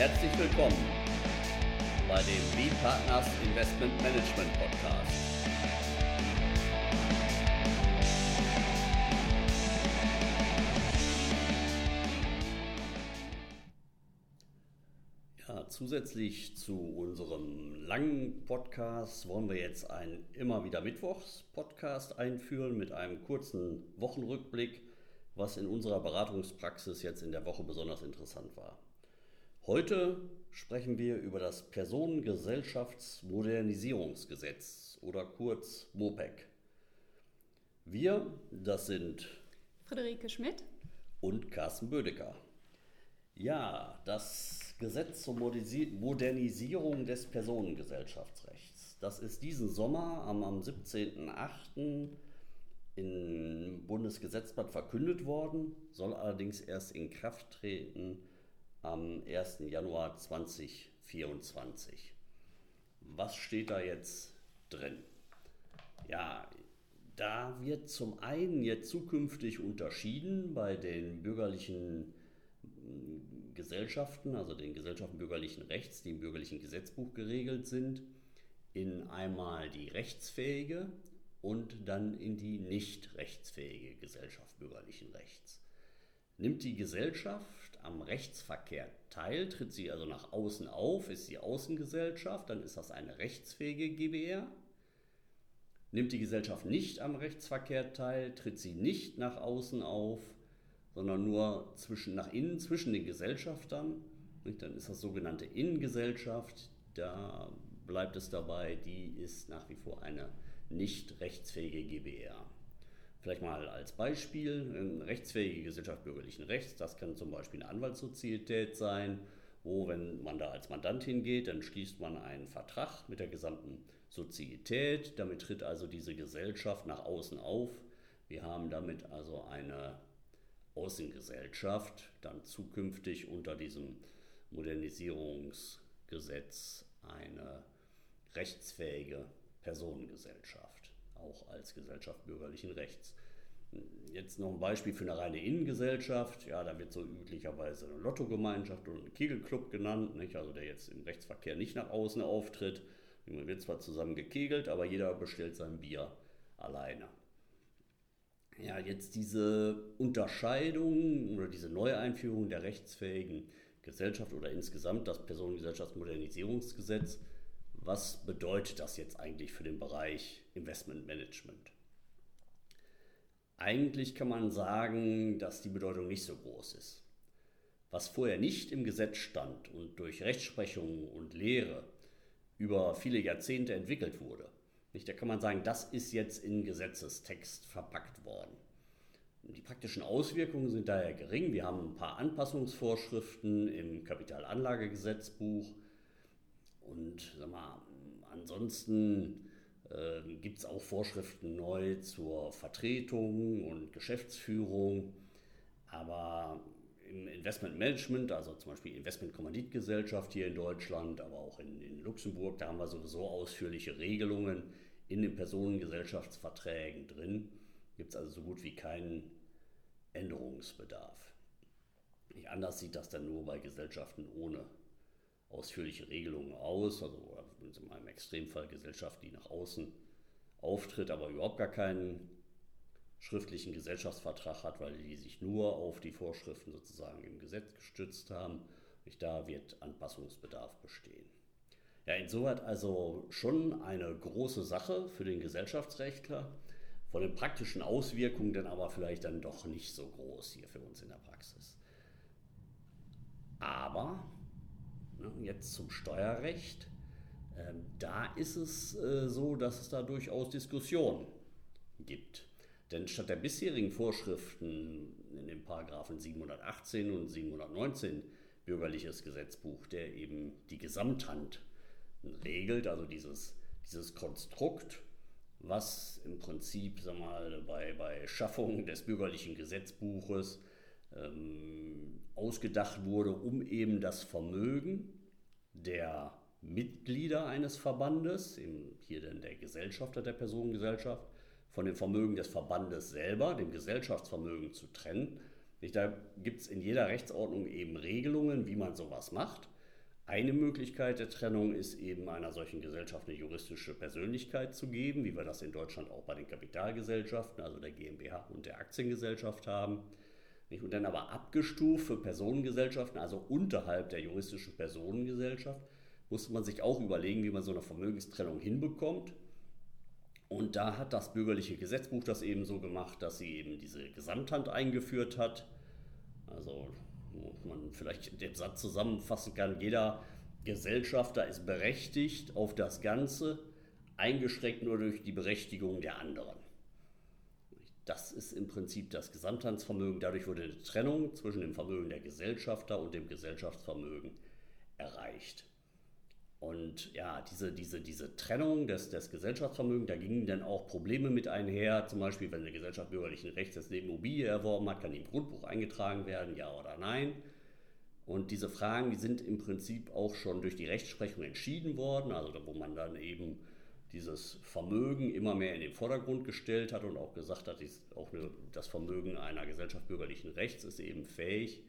Herzlich willkommen bei dem B-Partners Investment Management Podcast. Ja, zusätzlich zu unserem langen Podcast wollen wir jetzt einen immer wieder Mittwochs-Podcast einführen mit einem kurzen Wochenrückblick, was in unserer Beratungspraxis jetzt in der Woche besonders interessant war. Heute sprechen wir über das Personengesellschaftsmodernisierungsgesetz oder kurz MOPEC. Wir, das sind Friederike Schmidt und Carsten Bödecker. Ja, das Gesetz zur Modernisierung des Personengesellschaftsrechts. Das ist diesen Sommer am, am 17.08. im Bundesgesetzblatt verkündet worden, soll allerdings erst in Kraft treten am 1. Januar 2024. Was steht da jetzt drin? Ja, da wird zum einen jetzt zukünftig unterschieden bei den bürgerlichen hm, Gesellschaften, also den Gesellschaften bürgerlichen Rechts, die im bürgerlichen Gesetzbuch geregelt sind, in einmal die rechtsfähige und dann in die nicht rechtsfähige Gesellschaft bürgerlichen Rechts. Nimmt die Gesellschaft am Rechtsverkehr teil, tritt sie also nach außen auf, ist sie Außengesellschaft, dann ist das eine rechtsfähige GbR. Nimmt die Gesellschaft nicht am Rechtsverkehr teil, tritt sie nicht nach außen auf, sondern nur zwischen, nach innen zwischen den Gesellschaftern. Dann ist das sogenannte Innengesellschaft. Da bleibt es dabei, die ist nach wie vor eine nicht rechtsfähige GbR. Vielleicht mal als Beispiel, eine rechtsfähige Gesellschaft bürgerlichen Rechts, das kann zum Beispiel eine Anwaltssozietät sein, wo, wenn man da als Mandant hingeht, dann schließt man einen Vertrag mit der gesamten Sozietät. Damit tritt also diese Gesellschaft nach außen auf. Wir haben damit also eine Außengesellschaft, dann zukünftig unter diesem Modernisierungsgesetz eine rechtsfähige Personengesellschaft auch als Gesellschaft bürgerlichen Rechts. Jetzt noch ein Beispiel für eine reine Innengesellschaft. Ja, da wird so üblicherweise eine Lottogemeinschaft oder ein Kegelclub genannt, nicht? also der jetzt im Rechtsverkehr nicht nach außen auftritt. Man wird zwar zusammen gekegelt, aber jeder bestellt sein Bier alleine. Ja, jetzt diese Unterscheidung oder diese Neueinführung der rechtsfähigen Gesellschaft oder insgesamt das Personengesellschaftsmodernisierungsgesetz was bedeutet das jetzt eigentlich für den Bereich Investment Management? Eigentlich kann man sagen, dass die Bedeutung nicht so groß ist. Was vorher nicht im Gesetz stand und durch Rechtsprechung und Lehre über viele Jahrzehnte entwickelt wurde, nicht, da kann man sagen, das ist jetzt in Gesetzestext verpackt worden. Die praktischen Auswirkungen sind daher gering. Wir haben ein paar Anpassungsvorschriften im Kapitalanlagegesetzbuch, und sag mal, ansonsten äh, gibt es auch Vorschriften neu zur Vertretung und Geschäftsführung. Aber im Investmentmanagement, also zum Beispiel Investmentkommanditgesellschaft hier in Deutschland, aber auch in, in Luxemburg, da haben wir sowieso ausführliche Regelungen in den Personengesellschaftsverträgen drin. Gibt es also so gut wie keinen Änderungsbedarf. Nicht anders sieht das dann nur bei Gesellschaften ohne ausführliche Regelungen aus, also in meinem Extremfall Gesellschaft, die nach außen auftritt, aber überhaupt gar keinen schriftlichen Gesellschaftsvertrag hat, weil die sich nur auf die Vorschriften sozusagen im Gesetz gestützt haben. Und da wird Anpassungsbedarf bestehen. Ja, insoweit also schon eine große Sache für den Gesellschaftsrechtler, von den praktischen Auswirkungen dann aber vielleicht dann doch nicht so groß hier für uns in der Praxis. Aber jetzt zum Steuerrecht. Ähm, da ist es äh, so, dass es da durchaus Diskussionen gibt. Denn statt der bisherigen Vorschriften in den Paragraphen 718 und 719 bürgerliches Gesetzbuch, der eben die Gesamthand regelt, also dieses, dieses Konstrukt, was im Prinzip sag mal, bei, bei Schaffung des bürgerlichen Gesetzbuches ähm, ausgedacht wurde, um eben das Vermögen der Mitglieder eines Verbandes, eben hier denn der Gesellschafter der Personengesellschaft, von dem Vermögen des Verbandes selber, dem Gesellschaftsvermögen zu trennen. Da gibt es in jeder Rechtsordnung eben Regelungen, wie man sowas macht. Eine Möglichkeit der Trennung ist eben einer solchen Gesellschaft eine juristische Persönlichkeit zu geben, wie wir das in Deutschland auch bei den Kapitalgesellschaften, also der GmbH und der Aktiengesellschaft haben. Und dann aber abgestuft für Personengesellschaften, also unterhalb der juristischen Personengesellschaft, muss man sich auch überlegen, wie man so eine Vermögenstrennung hinbekommt. Und da hat das bürgerliche Gesetzbuch das eben so gemacht, dass sie eben diese Gesamthand eingeführt hat. Also man vielleicht den Satz zusammenfassen kann, jeder Gesellschafter ist berechtigt auf das Ganze, eingeschränkt nur durch die Berechtigung der anderen. Das ist im Prinzip das Gesamthandsvermögen. Dadurch wurde eine Trennung zwischen dem Vermögen der Gesellschafter und dem Gesellschaftsvermögen erreicht. Und ja, diese, diese, diese Trennung des, des Gesellschaftsvermögens, da gingen dann auch Probleme mit einher. Zum Beispiel, wenn eine Gesellschaft bürgerlichen Rechts eine Immobilie erworben hat, kann die im Grundbuch eingetragen werden, ja oder nein. Und diese Fragen, die sind im Prinzip auch schon durch die Rechtsprechung entschieden worden, also wo man dann eben dieses Vermögen immer mehr in den Vordergrund gestellt hat und auch gesagt hat, auch eine, das Vermögen einer Gesellschaft bürgerlichen Rechts ist eben fähig,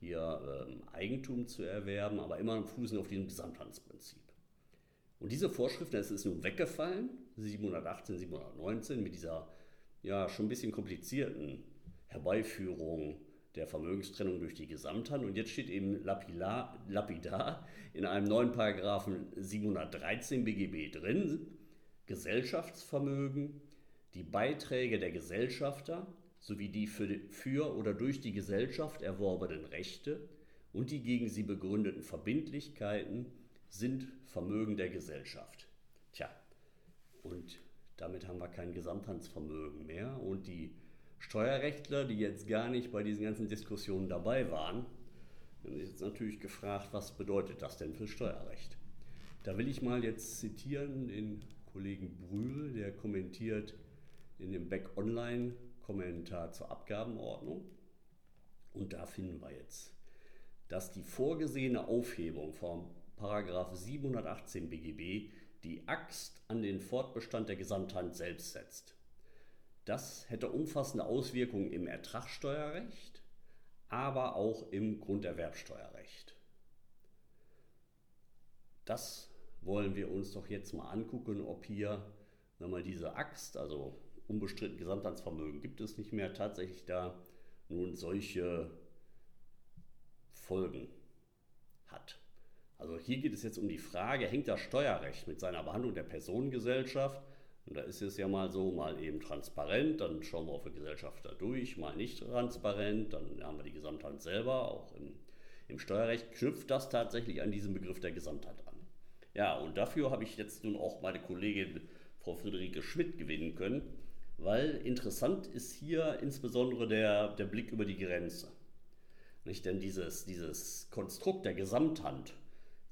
hier ähm, Eigentum zu erwerben, aber immer fußen auf diesem Gesamthandsprinzip. Und diese Vorschriften, es ist nun weggefallen, 718, 719, mit dieser ja schon ein bisschen komplizierten Herbeiführung der Vermögenstrennung durch die Gesamthand. Und jetzt steht eben lapidar, lapidar in einem neuen Paragraphen 713 BGB drin, Gesellschaftsvermögen, die Beiträge der Gesellschafter sowie die für, für oder durch die Gesellschaft erworbenen Rechte und die gegen sie begründeten Verbindlichkeiten sind Vermögen der Gesellschaft. Tja, und damit haben wir kein Gesamthandsvermögen mehr und die Steuerrechtler, die jetzt gar nicht bei diesen ganzen Diskussionen dabei waren, haben sich jetzt natürlich gefragt, was bedeutet das denn für Steuerrecht? Da will ich mal jetzt zitieren den Kollegen Brühl, der kommentiert in dem Back Online Kommentar zur Abgabenordnung. Und da finden wir jetzt, dass die vorgesehene Aufhebung vom Paragraph 718 BGB die Axt an den Fortbestand der Gesamthand selbst setzt. Das hätte umfassende Auswirkungen im Ertragssteuerrecht, aber auch im Grunderwerbsteuerrecht. Das wollen wir uns doch jetzt mal angucken, ob hier mal, diese Axt, also unbestritten Gesamthandsvermögen gibt es nicht mehr, tatsächlich da nun solche Folgen hat. Also hier geht es jetzt um die Frage, hängt das Steuerrecht mit seiner Behandlung der Personengesellschaft, und da ist es ja mal so, mal eben transparent, dann schauen wir auf die Gesellschaft da durch, mal nicht transparent, dann haben wir die Gesamthand selber, auch im, im Steuerrecht knüpft das tatsächlich an diesen Begriff der Gesamthand an. Ja, und dafür habe ich jetzt nun auch meine Kollegin Frau Friederike Schmidt gewinnen können, weil interessant ist hier insbesondere der, der Blick über die Grenze. Nicht? Denn dieses, dieses Konstrukt der Gesamthand,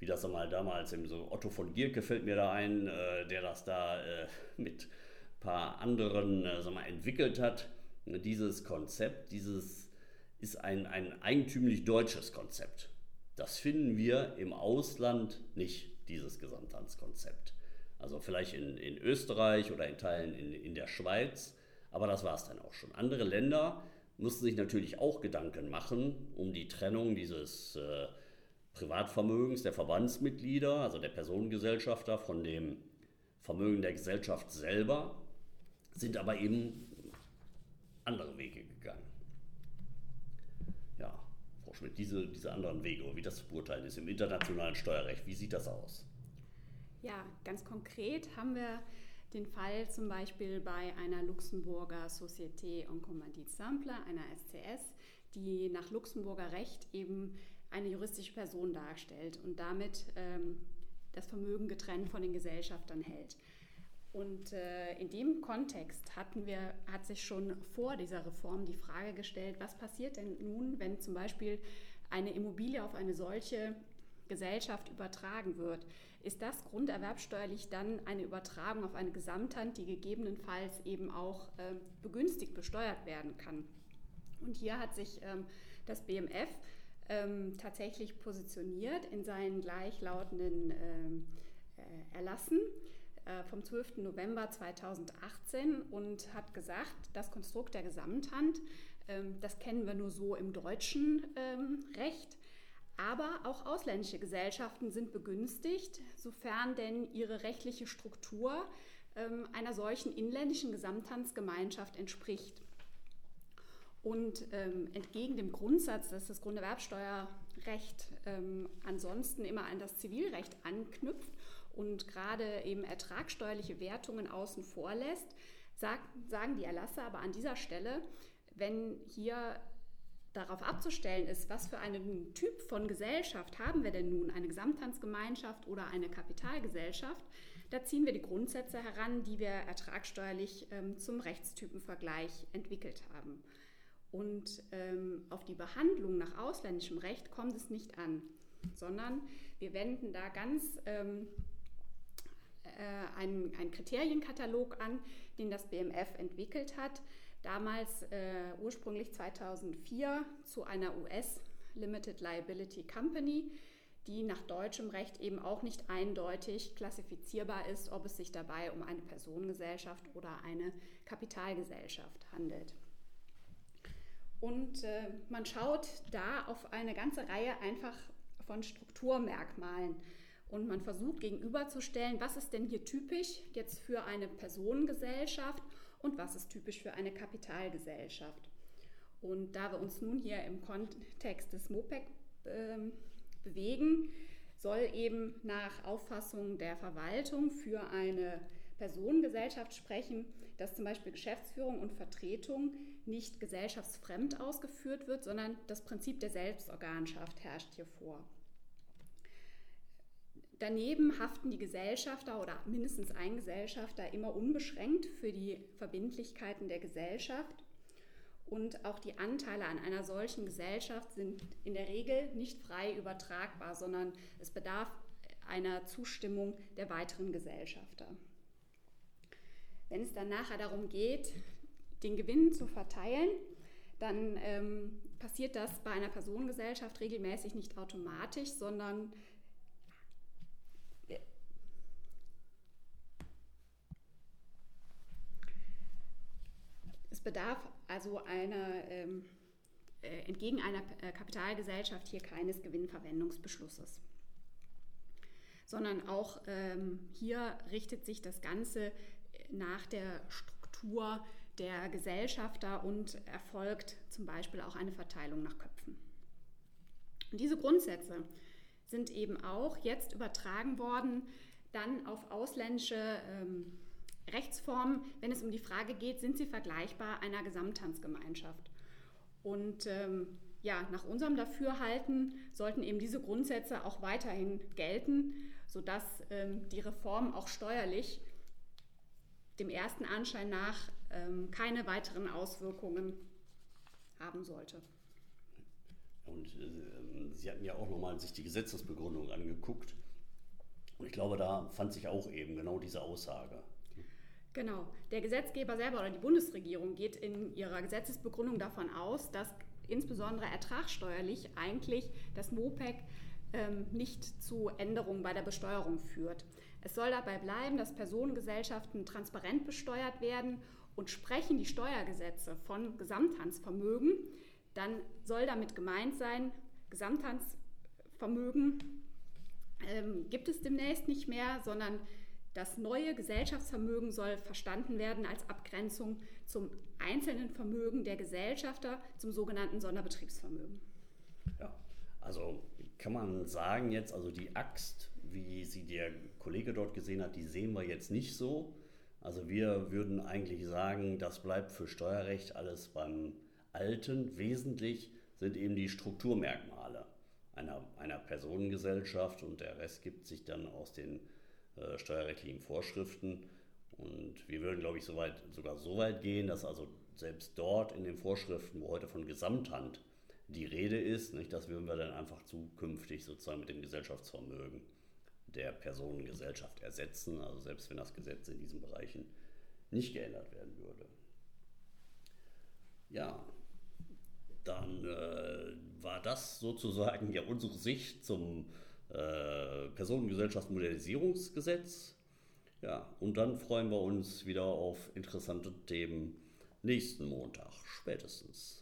wie das einmal damals, im so Otto von Gierke fällt mir da ein, äh, der das da äh, mit ein paar anderen äh, mal, entwickelt hat, dieses Konzept, dieses ist ein, ein eigentümlich deutsches Konzept. Das finden wir im Ausland nicht, dieses Gesamthandskonzept. Also vielleicht in, in Österreich oder in Teilen in, in der Schweiz, aber das war es dann auch schon. Andere Länder mussten sich natürlich auch Gedanken machen um die Trennung dieses äh, Privatvermögens der Verbandsmitglieder, also der Personengesellschafter, von dem Vermögen der Gesellschaft selber, sind aber eben andere Wege gegangen. Ja, Frau Schmidt, diese, diese anderen Wege, wie das zu beurteilen ist im internationalen Steuerrecht, wie sieht das aus? Ja, ganz konkret haben wir den Fall zum Beispiel bei einer Luxemburger Société en Commandite Simple, einer SCS, die nach Luxemburger Recht eben eine juristische Person darstellt und damit ähm, das Vermögen getrennt von den Gesellschaftern hält. Und äh, in dem Kontext hatten wir, hat sich schon vor dieser Reform die Frage gestellt, was passiert denn nun, wenn zum Beispiel eine Immobilie auf eine solche Gesellschaft übertragen wird? ist das grunderwerbsteuerlich dann eine Übertragung auf eine Gesamthand, die gegebenenfalls eben auch äh, begünstigt besteuert werden kann. Und hier hat sich ähm, das BMF ähm, tatsächlich positioniert in seinen gleichlautenden ähm, äh, Erlassen äh, vom 12. November 2018 und hat gesagt, das Konstrukt der Gesamthand, ähm, das kennen wir nur so im deutschen ähm, Recht Aber auch ausländische Gesellschaften sind begünstigt, sofern denn ihre rechtliche Struktur ähm, einer solchen inländischen Gesamthandsgemeinschaft entspricht. Und ähm, entgegen dem Grundsatz, dass das Grunderwerbsteuerrecht ähm, ansonsten immer an das Zivilrecht anknüpft und gerade eben ertragsteuerliche Wertungen außen vor lässt, sagt, sagen die Erlasse aber an dieser Stelle, wenn hier darauf abzustellen ist, was für einen Typ von Gesellschaft haben wir denn nun, eine Gesamthandsgemeinschaft oder eine Kapitalgesellschaft, da ziehen wir die Grundsätze heran, die wir ertragsteuerlich ähm, zum Rechtstypenvergleich entwickelt haben. Und ähm, auf die Behandlung nach ausländischem Recht kommt es nicht an, sondern wir wenden da ganz ähm, äh, einen, einen Kriterienkatalog an, den das BMF entwickelt hat, damals äh, ursprünglich 2004 zu einer US Limited Liability Company, die nach deutschem Recht eben auch nicht eindeutig klassifizierbar ist, ob es sich dabei um eine Personengesellschaft oder eine Kapitalgesellschaft handelt. Und äh, man schaut da auf eine ganze Reihe einfach von Strukturmerkmalen. Und man versucht gegenüberzustellen, was ist denn hier typisch jetzt für eine Personengesellschaft und was ist typisch für eine Kapitalgesellschaft. Und da wir uns nun hier im Kontext des MOPEC äh, bewegen, soll eben nach Auffassung der Verwaltung für eine Personengesellschaft sprechen, dass zum Beispiel Geschäftsführung und Vertretung nicht gesellschaftsfremd ausgeführt wird, sondern das Prinzip der Selbstorganschaft herrscht hier vor. Daneben haften die Gesellschafter oder mindestens ein Gesellschafter immer unbeschränkt für die Verbindlichkeiten der Gesellschaft. Und auch die Anteile an einer solchen Gesellschaft sind in der Regel nicht frei übertragbar, sondern es bedarf einer Zustimmung der weiteren Gesellschafter. Wenn es dann nachher darum geht, den Gewinn zu verteilen, dann ähm, passiert das bei einer Personengesellschaft regelmäßig nicht automatisch, sondern es bedarf also einer, ähm, äh, entgegen einer äh, Kapitalgesellschaft hier keines Gewinnverwendungsbeschlusses, sondern auch ähm, hier richtet sich das Ganze nach der Struktur der Gesellschafter und erfolgt zum Beispiel auch eine Verteilung nach Köpfen. Und diese Grundsätze sind eben auch jetzt übertragen worden dann auf ausländische ähm, Rechtsformen, wenn es um die Frage geht, sind sie vergleichbar einer Gesamthandsgemeinschaft. Und ähm, ja, nach unserem Dafürhalten sollten eben diese Grundsätze auch weiterhin gelten, sodass ähm, die Reform auch steuerlich dem ersten Anschein nach keine weiteren Auswirkungen haben sollte. Und äh, Sie hatten ja auch nochmal sich die Gesetzesbegründung angeguckt. Und ich glaube, da fand sich auch eben genau diese Aussage. Genau. Der Gesetzgeber selber oder die Bundesregierung geht in ihrer Gesetzesbegründung davon aus, dass insbesondere ertragssteuerlich eigentlich das MOPEC ähm, nicht zu Änderungen bei der Besteuerung führt. Es soll dabei bleiben, dass Personengesellschaften transparent besteuert werden und sprechen die Steuergesetze von Gesamthandsvermögen, dann soll damit gemeint sein, Gesamthandsvermögen ähm, gibt es demnächst nicht mehr, sondern das neue Gesellschaftsvermögen soll verstanden werden als Abgrenzung zum einzelnen Vermögen der Gesellschafter, zum sogenannten Sonderbetriebsvermögen. Ja, also kann man sagen jetzt, also die Axt, wie sie der Kollege dort gesehen hat, die sehen wir jetzt nicht so. Also wir würden eigentlich sagen, das bleibt für Steuerrecht alles beim Alten. Wesentlich sind eben die Strukturmerkmale einer, einer Personengesellschaft und der Rest gibt sich dann aus den äh, steuerrechtlichen Vorschriften. Und wir würden, glaube ich, so weit, sogar so weit gehen, dass also selbst dort in den Vorschriften, wo heute von Gesamthand die Rede ist, nicht, das würden wir dann einfach zukünftig sozusagen mit dem Gesellschaftsvermögen der Personengesellschaft ersetzen, also selbst wenn das Gesetz in diesen Bereichen nicht geändert werden würde. Ja, dann äh, war das sozusagen ja unsere Sicht zum äh, Personengesellschaftsmodernisierungsgesetz. Ja, und dann freuen wir uns wieder auf interessante Themen nächsten Montag spätestens.